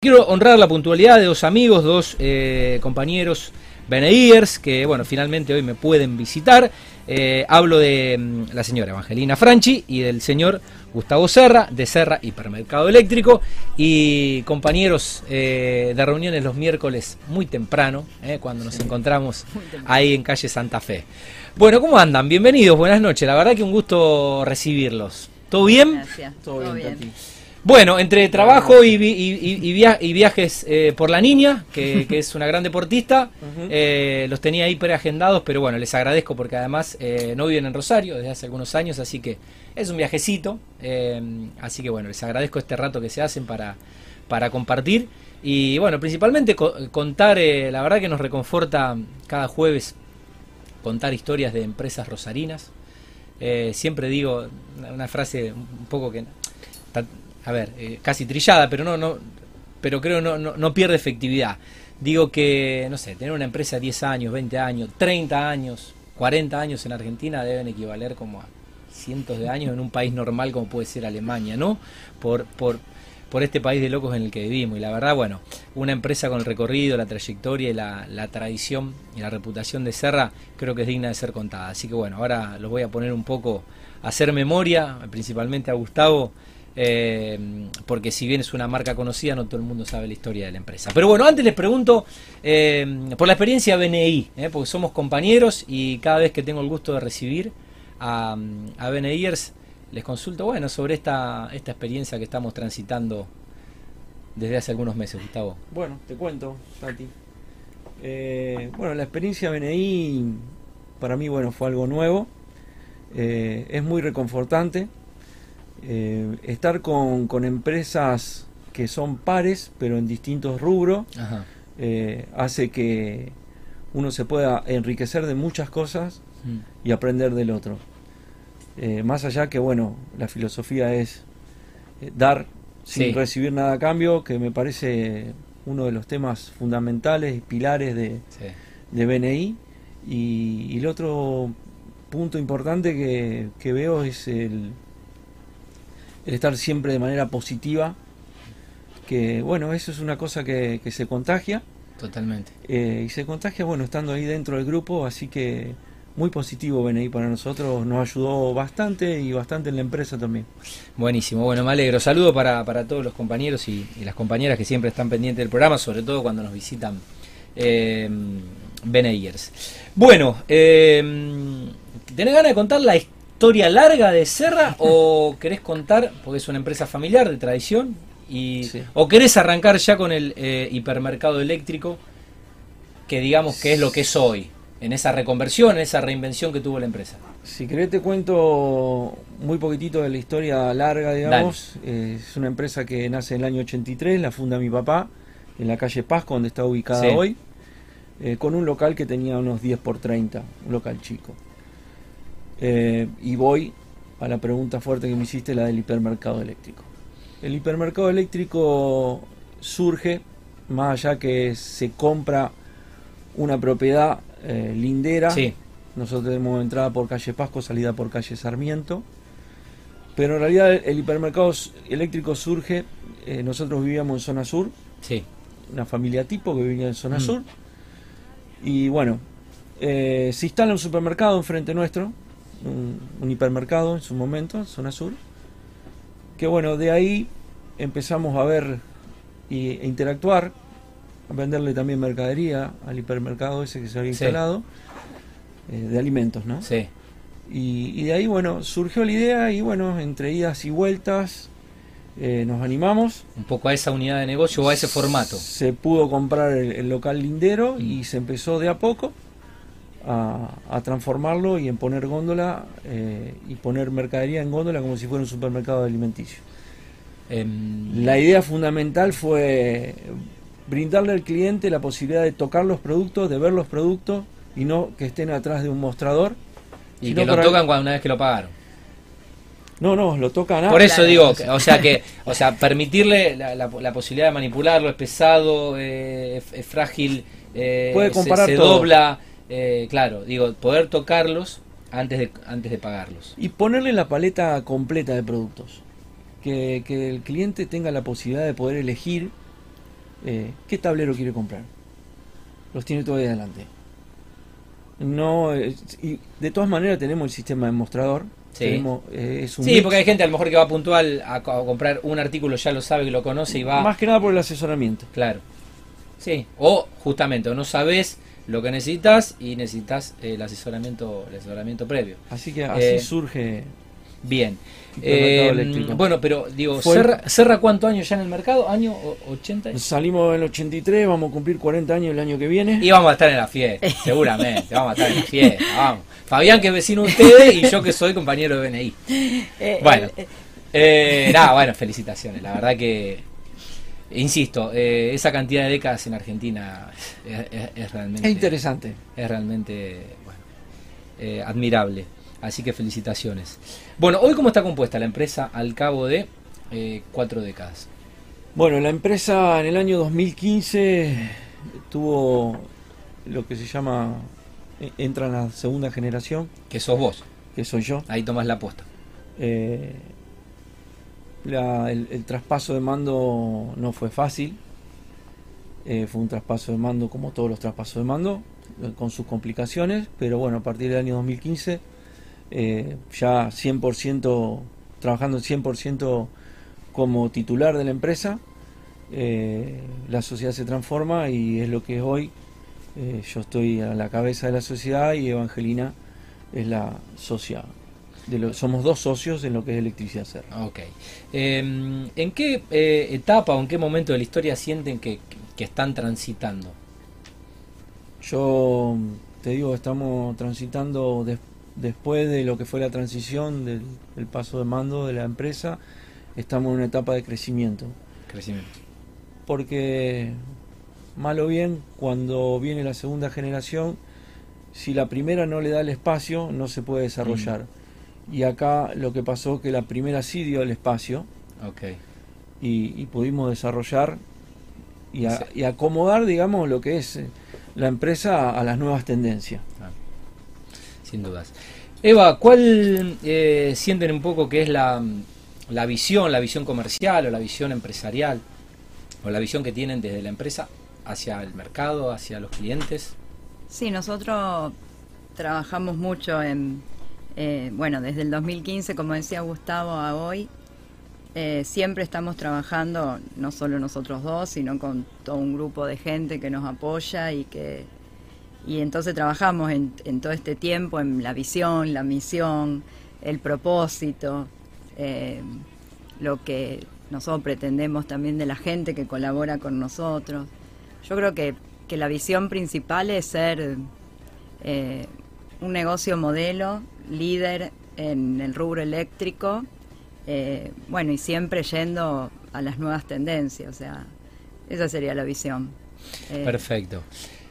Quiero honrar la puntualidad de dos amigos, dos eh, compañeros Beneiers, que bueno, finalmente hoy me pueden visitar. Eh, hablo de mm, la señora Evangelina Franchi y del señor Gustavo Serra, de Serra Hipermercado Eléctrico, y compañeros eh, de reuniones los miércoles muy temprano, cuando nos encontramos ahí en calle Santa Fe. Bueno, ¿cómo andan? Bienvenidos, buenas noches. La verdad que un gusto recibirlos. ¿Todo bien? Gracias. Todo, bien. Bueno, entre trabajo y, viajes eh, por la niña, que, es una gran deportista, eh, los tenía ahí preagendados, pero bueno, les agradezco porque además eh, no viven en Rosario desde hace algunos años, así que es un viajecito. así que bueno, les agradezco este rato que se hacen para, para compartir. Y bueno, principalmente contar, la verdad que nos reconforta cada jueves contar historias de empresas rosarinas. siempre digo una frase un poco que a ver, eh, casi trillada, pero no, no, pero creo no, no, no pierde efectividad. Digo que, no sé, tener una empresa de 10 años, 20 años, 30 años, 40 años en Argentina deben equivaler como a cientos de años en un país normal como puede ser Alemania, ¿no? Por, por, por este país de locos en el que vivimos. Y la verdad, bueno, una empresa con el recorrido, la trayectoria y la, la, tradición y la reputación de Serra creo que es digna de ser contada. Así que bueno, ahora los voy a poner un poco a hacer memoria, principalmente a Gustavo, eh, porque si bien es una marca conocida, no todo el mundo sabe la historia de la empresa. Pero bueno, antes les pregunto eh, por la experiencia BNI, eh, porque somos compañeros y cada vez que tengo el gusto de recibir a, a BNIers, les consulto, bueno, sobre esta, esta experiencia que estamos transitando desde hace algunos meses, Gustavo. Bueno, te cuento, Tati. bueno, la experiencia BNI para mí, bueno, fue algo nuevo. es muy reconfortante eh, estar con, empresas que son pares, pero en distintos rubros, eh, hace que uno se pueda enriquecer de muchas cosas mm. y aprender del otro. Eh, más allá que, bueno, la filosofía es dar sin recibir nada a cambio, que me parece uno de los temas fundamentales y pilares de, de BNI. Y, el otro punto importante que veo es el, el estar siempre de manera positiva, que bueno, eso es una cosa que, se contagia. Totalmente. Eh, y se contagia, bueno, estando ahí dentro del grupo, así que muy positivo BNI para nosotros, nos ayudó bastante y bastante en la empresa también. Buenísimo, bueno, me alegro. Saludo para, para todos los compañeros y, las compañeras que siempre están pendientes del programa, sobre todo cuando nos visitan eh, Bueno, eh, ¿tenés ganas de contar la historia? Historia larga de Serra o querés contar, porque es una empresa familiar de tradición, y, o querés arrancar ya con el eh, hipermercado eléctrico, que digamos que es lo que es hoy, en esa reconversión, en esa reinvención que tuvo la empresa? Si querés te cuento muy poquitito de la historia larga, digamos. Eh, es una empresa que nace en el año 83, la funda mi papá, en la calle Pasco, donde está ubicada hoy, eh, con un local que tenía unos 10 por 30, un local chico. Eh, y voy a la pregunta fuerte que me hiciste, la del hipermercado eléctrico. El hipermercado eléctrico surge más allá que se compra una propiedad eh, lindera. Nosotros tenemos entrada por calle Pasco, salida por calle Sarmiento. Pero en realidad el, hipermercado eléctrico surge, eh, nosotros vivíamos en zona sur, sí. una familia tipo que vivía en zona mm. sur. Y bueno, se instala un supermercado enfrente nuestro, un, hipermercado en su momento, zona sur, que bueno, de ahí empezamos a ver e interactuar, a venderle también mercadería al hipermercado ese que se había instalado, eh, de alimentos, ¿no? Sí. Y, de ahí, bueno, surgió la idea y bueno, entre idas y vueltas eh, nos animamos. Un poco a esa unidad de negocio o a ese formato. Se pudo comprar el, local lindero y mm. se empezó de a poco a, transformarlo y en poner góndola eh, y poner mercadería en góndola como si fuera un supermercado alimenticio. Em, la idea fundamental fue brindarle al cliente la posibilidad de tocar los productos, de ver los productos y no que estén atrás de un mostrador. Y que lo tocan cuando una vez que lo pagaron. No, no, lo tocan. Por eso digo, o sea que, o sea, permitirle la, posibilidad de manipularlo es pesado, eh, es, frágil, eh, puede comparar se, dobla. Eh, claro, digo, poder tocarlos antes de, antes de pagarlos. Y ponerle la paleta completa de productos. Que, el cliente tenga la posibilidad de poder elegir eh, ¿qué tablero quiere comprar? Los tiene todo ahí adelante. No, eh, y de todas maneras tenemos el sistema de mostrador. Sí. Tenemos, eh, es un Sí, mix. porque hay gente a lo mejor que va puntual a, co- a comprar un artículo, ya lo sabe, que lo conoce y va. Más que nada por el asesoramiento. Claro. Sí. O justamente, o no sabes lo que necesitas y necesitas eh, el asesoramiento, el asesoramiento previo. Así que así Eh, surge. Bien. Eh, bueno, pero digo, Fue- Serra, Serra cuánto años ya en el mercado? ¿Año o- 80? Salimos en el 83, vamos a cumplir 40 años el año que viene. Y vamos a estar en la fiesta, seguramente, vamos a estar en la fiesta, vamos. Fabián que es vecino de ustedes y yo que soy compañero de BNI. Eh, Bueno, eh, eh, nada, bueno, felicitaciones, la verdad que, insisto, eh, esa cantidad de décadas en Argentina es, es- es realmente... Es interesante. es realmente bueno, eh, admirable. Así que felicitaciones. Bueno, hoy cómo está compuesta la empresa al cabo de eh, cuatro décadas. Bueno, la empresa en el año 2015 tuvo lo que se llama, entra en la segunda generación, Que sos vos. que soy yo. Ahí tomás la posta. Eh, el, traspaso de mando no fue fácil. Eh, fue un traspaso de mando como todos los traspasos de mando, eh, con sus complicaciones, pero bueno, a partir del año 2015 eh, ya 100%, trabajando 100% como titular de la empresa, eh, la sociedad se transforma y es lo que es hoy. Yo estoy a la cabeza de la sociedad y Evangelina es la socia. De lo- somos dos socios en lo que es Electricidad Serra. Ok. Eh, ¿En qué eh, etapa o en qué momento de la historia sienten que, que están transitando? Yo te digo, estamos transitando des- después de lo que fue la transición del, del paso de mando de la empresa, estamos en una etapa de crecimiento. Crecimiento. Porque, mal o bien, cuando viene la segunda generación, si la primera no le da el espacio, no se puede desarrollar. Y acá lo que pasó que la primera sí dio el espacio Ok. y, y pudimos desarrollar y, a- Sí. y acomodar, digamos, lo que es eh, la empresa a, a las nuevas tendencias. Ah, sin dudas. Eva, ¿cuál eh, sienten un poco que es la, la visión, la visión comercial o la visión empresarial o la visión que tienen desde la empresa hacia el mercado, hacia los clientes? sí, nosotros trabajamos mucho en, eh, bueno, desde el 2015, como decía Gustavo, a hoy, eh, siempre estamos trabajando, no solo nosotros dos, sino con todo un grupo de gente que nos apoya y que y entonces trabajamos en, todo este tiempo en la visión, la misión, el propósito, eh, lo que nosotros pretendemos también de la gente que colabora con nosotros. Yo creo que, que la visión principal es ser un negocio modelo, líder en el rubro eléctrico, eh, bueno, y siempre yendo a las nuevas tendencias, o sea, esa sería la visión. Eh, Perfecto.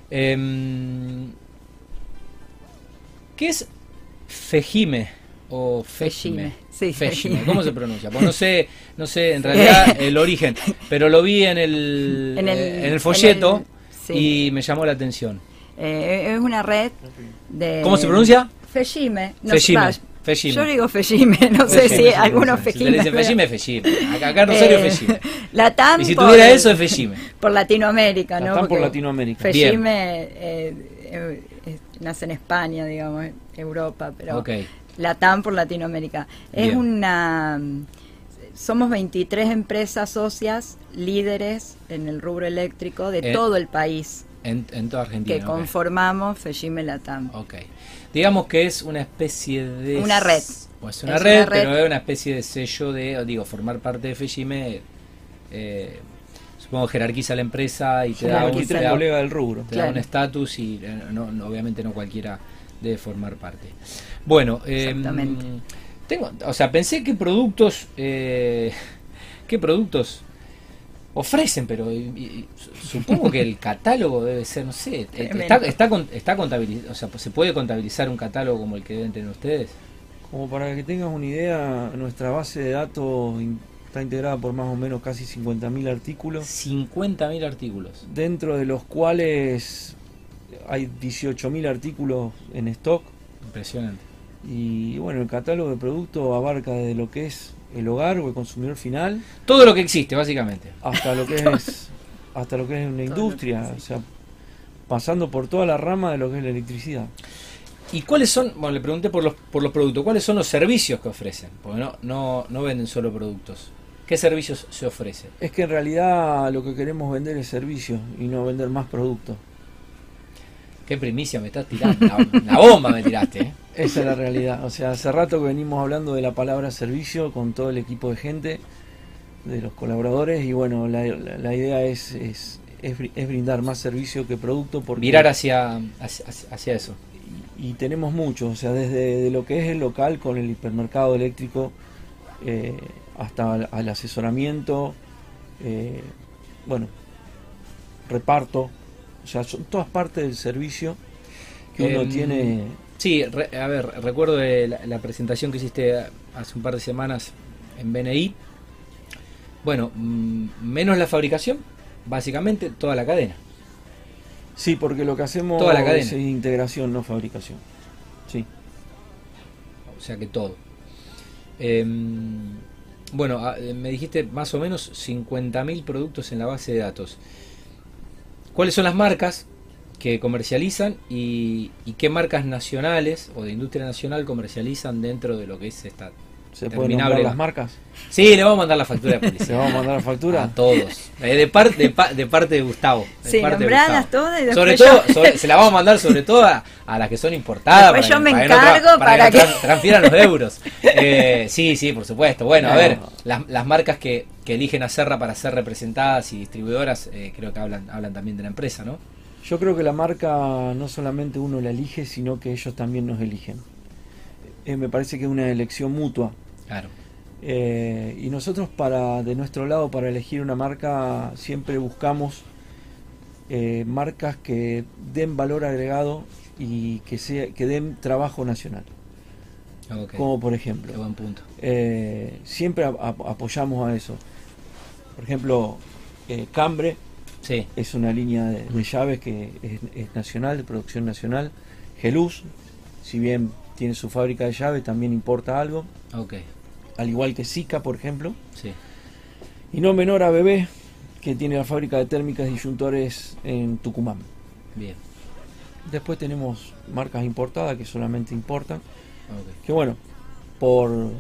Em, ¿Qué es Fejime o Fejime? Fejime, sí, Fejime. Fejime. ¿Cómo se pronuncia? Pues no sé, no sé en realidad el origen, pero lo vi en el, En el- eh, en el folleto en el- sí. y me llamó la atención. Eh, es una red de... ¿Cómo se pronuncia? Fejime. No, Fejime, va, Fejime. Yo digo Fejime, no sé si algunos pronuncia. Si Fejime. le dicen Fejime, Fejime. Acá, acá en Rosario Eh, Fejime. La TAM Y si por- tuviera eso es Fejime. Por Latinoamérica, La ¿no? TAM por Latinoamérica. Fejime eh, eh, nace en España, digamos, Europa, pero Ok. la TAM por Latinoamérica. Es Bien. una... Somos 23 empresas socias, líderes en el rubro eléctrico de Eh, todo el país, En, en toda Argentina. que conformamos Fejime Latam. Ok. Digamos que es una especie de... Una red. Pues una Es red, una red. pero es una especie de sello de, digo, formar parte de Fejime. eh, supongo jerarquiza la empresa y te da un, 23 te da- colegas del rubro. te da Claro. un estatus y eh, no, no- obviamente no cualquiera debe formar parte. Bueno, eh, Exactamente. tengo, o sea, pensé qué productos, eh, qué productos ofrecen, pero y- y- supongo que el catálogo debe ser, no sé, eh, está, está, está contabilizado, o sea, se puede contabilizar un catálogo como el que deben tener ustedes. Como para que tengas una idea, nuestra base de datos in- está integrada por más o menos casi 50.000 artículos, 50.000 artículos. dentro de los cuales hay 18.000 artículos en stock. Impresionante. Y bueno, el catálogo de productos abarca desde lo que es el hogar o el consumidor final Todo lo que existe, básicamente. hasta lo que es hasta lo que es una industria, o sea, pasando por toda la rama de lo que es la electricidad. ¿Y cuáles son, bueno, le pregunté por los, por los productos, cuáles son los servicios que ofrecen? Porque no, no, no venden solo productos. ¿Qué servicios se ofrecen? Es que en realidad lo que queremos vender es servicio y no vender más productos. Qué primicia me estás tirando. La, bomba me tiraste. ¿eh? Esa es la realidad. O sea, hace rato que venimos hablando de la palabra servicio con todo el equipo de gente, de los colaboradores, y bueno, la, la, idea es, es, es, brindar más servicio que producto. Porque Mirar hacia, hacia, eso. Y, tenemos mucho, o sea, desde lo que es el local con el hipermercado eléctrico eh, hasta el asesoramiento, eh, bueno, reparto, o sea, son todas partes del servicio que uno em, tiene. Sí, a ver, recuerdo la, presentación que hiciste hace un par de semanas en BNI. Bueno, mm, menos la fabricación, básicamente toda la cadena. Sí, porque lo que hacemos toda la cadena. es integración, no fabricación. Sí. O sea que todo. Em, bueno, ah, me dijiste más o menos 50.000 productos en la base de datos cuáles son las marcas que comercializan y, qué marcas nacionales o de industria nacional comercializan dentro de lo que es esta ¿Se pueden nombrar las marcas? Sí, le vamos a mandar la factura de policía. ¿Le vamos a mandar la factura? A todos. Eh, de, parte de, parte de Gustavo. sí, nombradas todas y Sobre todo, se la vamos a mandar sobre todo a, las que son importadas. Después yo me encargo para, que, transfieran los euros. Eh, sí, sí, por supuesto. Bueno, a ver, las, las marcas que, que eligen a Serra para ser representadas y distribuidoras, eh, creo que hablan, hablan también de la empresa, ¿no? Yo creo que la marca no solamente uno la elige, sino que ellos también nos eligen. Eh, me parece que es una elección mutua. Claro. Eh, y nosotros para de nuestro lado para elegir una marca siempre buscamos marcas que den valor agregado y que sea que den trabajo nacional. Como por ejemplo, buen punto. siempre apoyamos a eso. Por ejemplo, eh, Es una línea de, llaves que es, nacional, de producción nacional. Geluz, si bien tiene su fábrica de llaves, también importa algo. Al igual que Zika, por ejemplo. Y no menor a Bebé, que tiene la fábrica de térmicas disyuntores en Tucumán. Bien. Después tenemos marcas importadas que solamente importan. Que bueno, por,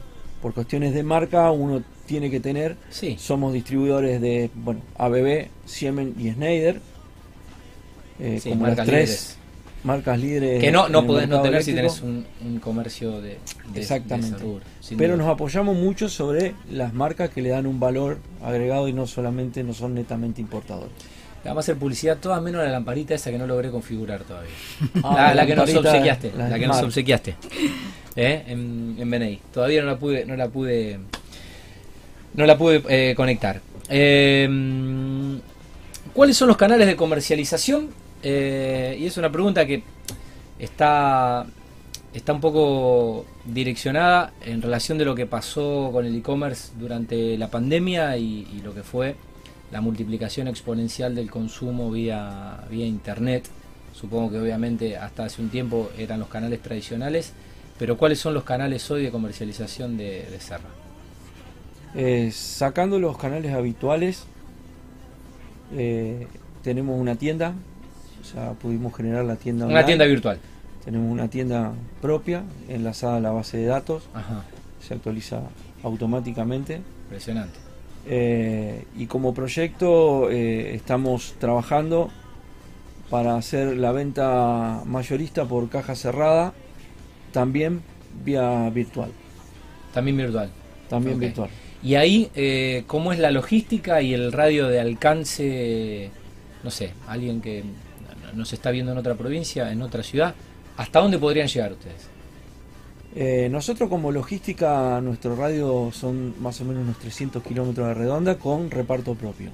por cuestiones de marca uno tiene que tener. Sí. Somos distribuidores de bueno, ABB, Siemens y Schneider. Eh, como marcas las tres marcas líderes. Que no, no podés no tener si tenés un, comercio de, Exactamente. Pero nos apoyamos mucho sobre las marcas que le dan un valor agregado y no solamente no son netamente importadores. Vamos a hacer publicidad todas menos la lamparita esa que no logré configurar todavía. Ah, la, que nos obsequiaste. La, que nos obsequiaste. ¿eh? En, en BNI. Todavía no la pude, no la pude no la pude eh, conectar. Eh, ¿Cuáles son los canales de comercialización? Eh, y es una pregunta que está, está un poco direccionada en relación de lo que pasó con el e-commerce durante la pandemia y, lo que fue la multiplicación exponencial del consumo vía, vía internet. Supongo que obviamente hasta hace un tiempo eran los canales tradicionales, pero ¿cuáles son los canales hoy de comercialización de, de Serra? Eh, sacando los canales habituales, eh, tenemos una tienda, o sea, pudimos generar la tienda. Una tienda virtual. Tenemos una tienda propia, enlazada a la base de datos, se actualiza automáticamente. Impresionante. Eh, y como proyecto estamos trabajando para hacer la venta mayorista por caja cerrada, también vía virtual. También virtual. También virtual. Y ahí, eh, ¿cómo es la logística y el radio de alcance? No sé, alguien que nos está viendo en otra provincia, en otra ciudad, ¿hasta dónde podrían llegar ustedes? Eh, nosotros como logística, nuestro radio son más o menos unos 300 kilómetros de redonda con reparto propio.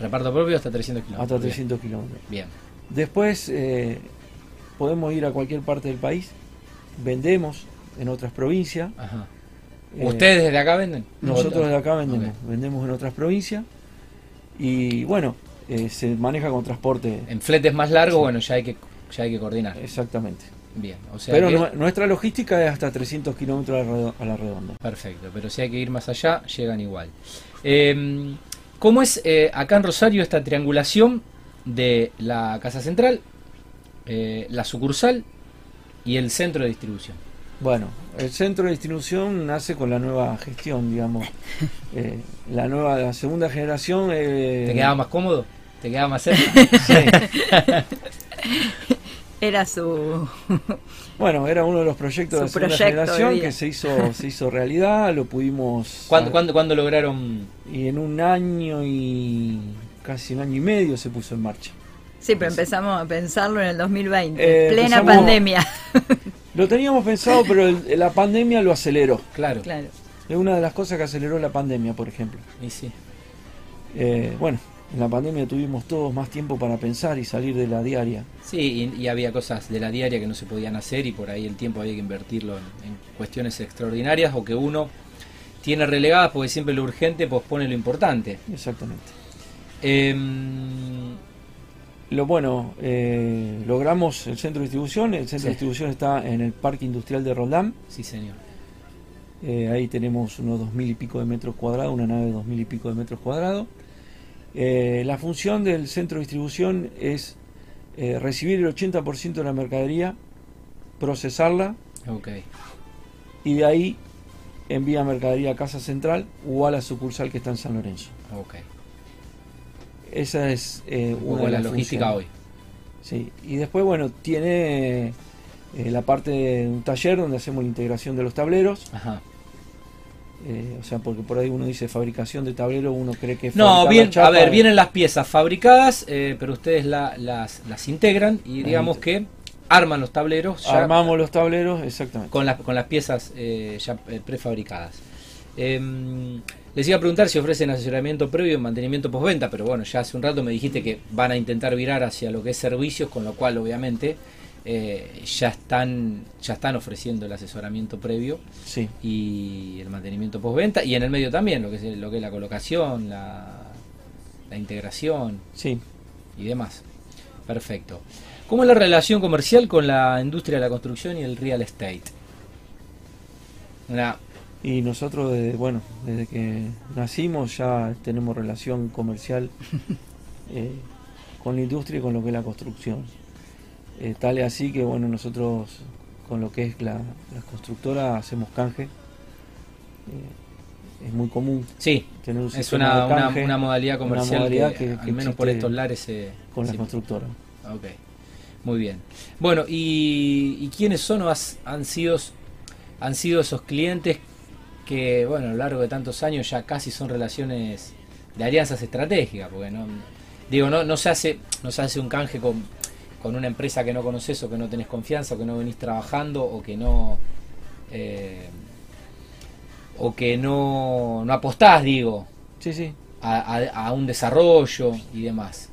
¿Reparto propio hasta 300 kilómetros? Hasta 300 kilómetros. Bien. Después eh, podemos ir a cualquier parte del país, vendemos en otras provincias. Ajá. Eh, ¿Ustedes desde acá venden? Nosotros desde acá vendemos, vendemos en otras provincias y bueno, eh, se maneja con transporte. En fletes más largos, bueno, ya hay que ya hay que coordinar. Exactamente. Bien, o sea pero nuestra logística es hasta 300 kilómetros a la redonda. Perfecto, pero si hay que ir más allá, llegan igual. Em, ¿Cómo es eh, acá en Rosario esta triangulación de la Casa Central, eh, la sucursal y el centro de distribución? Bueno, el centro de distribución nace con la nueva gestión, digamos. Eh, la nueva, la segunda generación. eh, ¿Te quedaba más cómodo? ¿Te quedaba más cerca? Era su... Bueno, era uno de los proyectos de la segunda generación que se hizo, se hizo realidad, lo pudimos. ¿Cuándo, cuándo, cuándo lograron? Y en un año y casi un año y medio se puso en marcha. Sí, pero empezamos a pensarlo en el 2020, Eh, plena pandemia. Lo teníamos pensado, pero el- la pandemia lo aceleró. Claro. claro. Es una de las cosas que aceleró la pandemia, por ejemplo. Y sí. Eh, bueno, en la pandemia tuvimos todos más tiempo para pensar y salir de la diaria. Sí, y, y había cosas de la diaria que no se podían hacer y por ahí el tiempo había que invertirlo en, en cuestiones extraordinarias o que uno tiene relegadas porque siempre lo urgente pospone lo importante. Exactamente. Em, Lo bueno, eh, logramos el centro de distribución. El centro Sí. de distribución está en el Parque Industrial de Roldán. sí, señor. Eh, ahí tenemos unos dos mil y pico de metros cuadrados, una nave de dos mil y pico de metros cuadrados. Eh, la función del centro de distribución es recibir el 80% de la mercadería, procesarla Ok. y de ahí envía mercadería a Casa Central o a la sucursal que está en San Lorenzo. Ok. Esa es eh, Un una de la las logística funciones. hoy. Sí. Y después, bueno, tiene eh, la parte de un taller donde hacemos la integración de los tableros. Ajá. Eh, o sea, porque por ahí uno dice fabricación de tablero, uno cree que No, bien, a ver, vienen las piezas fabricadas, eh, pero ustedes la- las, las integran y digamos que arman los tableros ya Armamos los tableros, exactamente. con, las con las piezas eh, ya eh, prefabricadas. Les iba a preguntar si ofrecen asesoramiento previo y mantenimiento postventa, pero bueno, ya hace un rato me dijiste que van a intentar virar hacia lo que es servicios, con lo cual obviamente eh, ya están ya están ofreciendo el asesoramiento previo Sí, y el mantenimiento postventa y en el medio también lo que es lo que es la colocación, la, la integración sí. y demás. Perfecto. ¿Cómo es la relación comercial con la industria de la construcción y el real estate? Una, Y nosotros, desde, bueno, desde que nacimos ya tenemos relación comercial eh, con la industria y con lo que es la construcción. Eh, tal es así que, bueno, nosotros con lo que es la, la constructora hacemos canje. Eh, es muy común sí, tener un es una, de una, por una modalidad una comercial modalidad que, que- al menos por estos lares se... con la sí. constructora. Ok, muy bien. Bueno, ¿y, y quiénes son o has- han, sido, han sido esos clientes que, bueno, a lo largo de tantos años ya casi son relaciones de alianzas estratégicas? Porque no, digo, no, no, se, hace, no se hace un canje con, con una empresa que no conoces o que no tenés confianza o que no venís trabajando o que no... eh, o que no, no apostás, digo, Sí, sí. a, a- a un desarrollo y demás.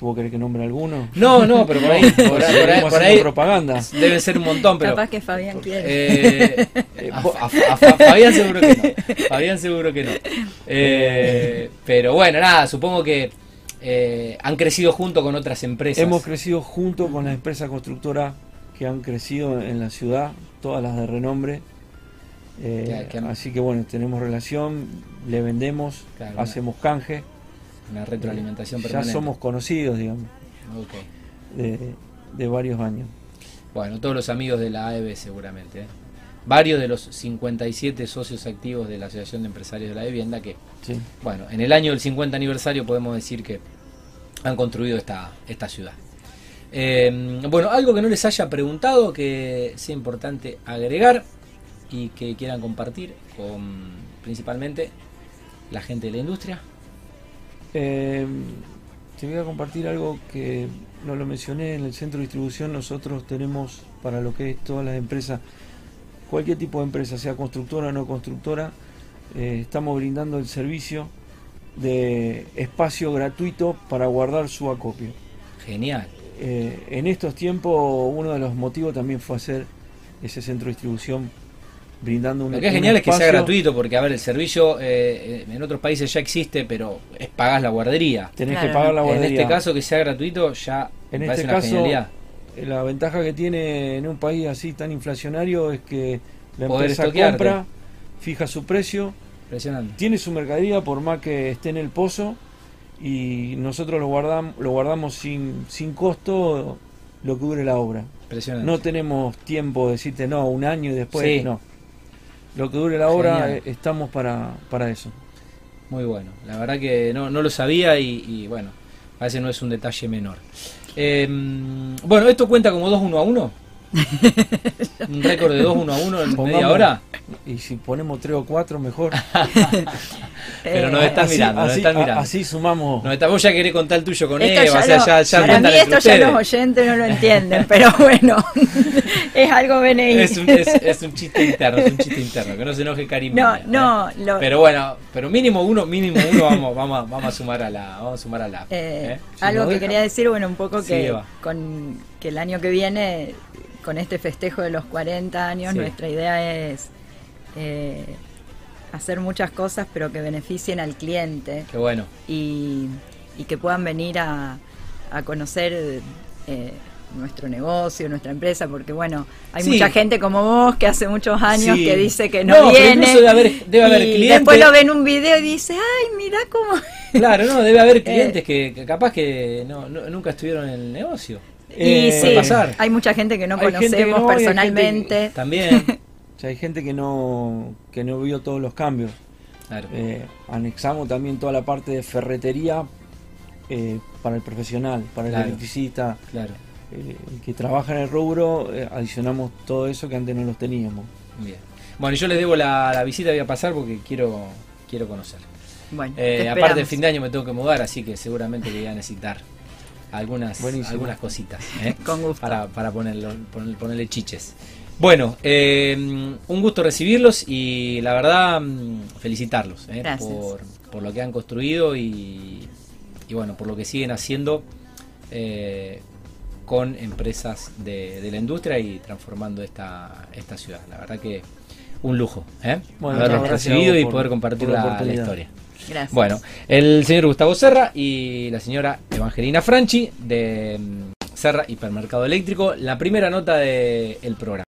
¿Vos querés que nombre alguno? No, no, pero por ahí, por, ahí- por ahí- por ahí propaganda. deben ser un montón, pero Capaz que Fabián quiere. eh, a, a- a- a Fabián seguro que no. Fabián seguro que no. Eh, pero bueno, nada, supongo que eh, han crecido junto con otras empresas. Hemos crecido junto con las empresas constructoras que han crecido en la ciudad, todas las de renombre. Eh, Que- que han- Así que bueno, tenemos relación, le vendemos, Claro, hacemos canje. Una retroalimentación ya permanente. somos conocidos, digamos, Ok. de, de varios años. Bueno, todos los amigos de la AEB seguramente. ¿eh? Varios de los 57 socios activos de la Asociación de Empresarios de la Vivienda que Sí. Bueno, en el año del 50 aniversario podemos decir que han construido esta, esta ciudad. Eh, bueno, algo que no les haya preguntado, que sea importante agregar y que quieran compartir con principalmente la gente de la industria. Eh, te voy a compartir algo que no lo mencioné en el centro de distribución. Nosotros tenemos para lo que es todas las empresas, cualquier tipo de empresa, sea constructora o no constructora, eh, estamos brindando el servicio de espacio gratuito para guardar su acopio. Genial. Eh, en estos tiempos, uno de los motivos también fue hacer ese centro de distribución brindando un Lo que es genial es que sea gratuito, porque a ver, el servicio eh, en otros países ya existe, pero es pagás la guardería. Tenés Claro. que pagar la En guardería. este caso, que sea gratuito ya En me este parece una caso, genialidad. La ventaja que tiene en un país así tan inflacionario es que la Poder empresa estoquearte. compra, fija su precio. Tiene su mercadería por más que esté en el pozo y nosotros lo guardamos, lo guardamos sin, sin costo lo que dure la obra. No tenemos tiempo de decirte no, un año y después Sí. no. Lo que dure la obra Genial. eh, estamos para, para eso. Muy bueno. La verdad que no, no lo sabía y, y, bueno, a veces no es un detalle menor. Eh, bueno, ¿esto cuenta como 2 1 a 1? ¿Un récord de 2 1 a 1 en media Pongamos- hora? Y si ponemos tres o cuatro, mejor. Pero nos Eh, están así, mirando, nos así- están a- mirando. así sumamos. No, está- vos ya querés contar el tuyo con Esto Eva, ya o sea, lo- ya, ya para mí esto ya los oyentes no lo entienden, pero bueno, es algo BNI. Es un, es, es un chiste interno, es un chiste interno, que no se enoje Karim. no, ¿eh? no, lo- Pero bueno, pero mínimo uno, mínimo uno vamos, vamos, a- vamos a sumar a la, vamos a sumar a la. eh, ¿eh? Si algo nos que deja. quería decir, bueno, un poco Sí, que Eva. con que el año que viene, con este festejo de los 40 años, Sí. nuestra idea es eh, hacer muchas cosas, pero que beneficien al cliente. Qué bueno. y, y que puedan venir a, a conocer eh, nuestro negocio, nuestra empresa, porque bueno, hay Sí. mucha gente como vos que hace muchos años Sí. que dice que No, viene. debe haber- debe haber y clientes- después lo ve en un video y dice, ay, mira cómo... Claro, no, debe Eh. haber clientes que, que capaz que no, no- nunca estuvieron en el negocio. Y Eh, sí, pasar. hay mucha gente que no Hay gente que conocemos no, personalmente. También. O sea, hay gente que no, que no vio todos los cambios. Claro. Eh, anexamos también toda la parte de ferretería eh, para el profesional, para el electricista, Claro. eh, el que trabaja en el rubro, eh, adicionamos todo eso que antes no los teníamos. Bien. Bueno, y yo les debo la, la visita, voy a pasar porque quiero, quiero conocer. Bueno, Eh, te aparte, el fin de año me tengo que mudar, así que seguramente que voy a necesitar algunas, Buenísimo. algunas cositas ¿eh? Con gusto. para, para ponerlo, poner- ponerle chiches. Bueno, eh, un gusto recibirlos y la verdad mm, felicitarlos ¿eh? Por, por lo que han construido y, y bueno, por lo que siguen haciendo eh, con empresas de, de la industria y transformando esta, esta ciudad. La verdad que un lujo ¿eh? Bueno, haberlos recibido y poder compartir la la- historia. Gracias. Bueno, el señor Gustavo Serra y la señora Evangelina Franchi de mm, Serra Hipermercado Eléctrico, la primera nota del programa.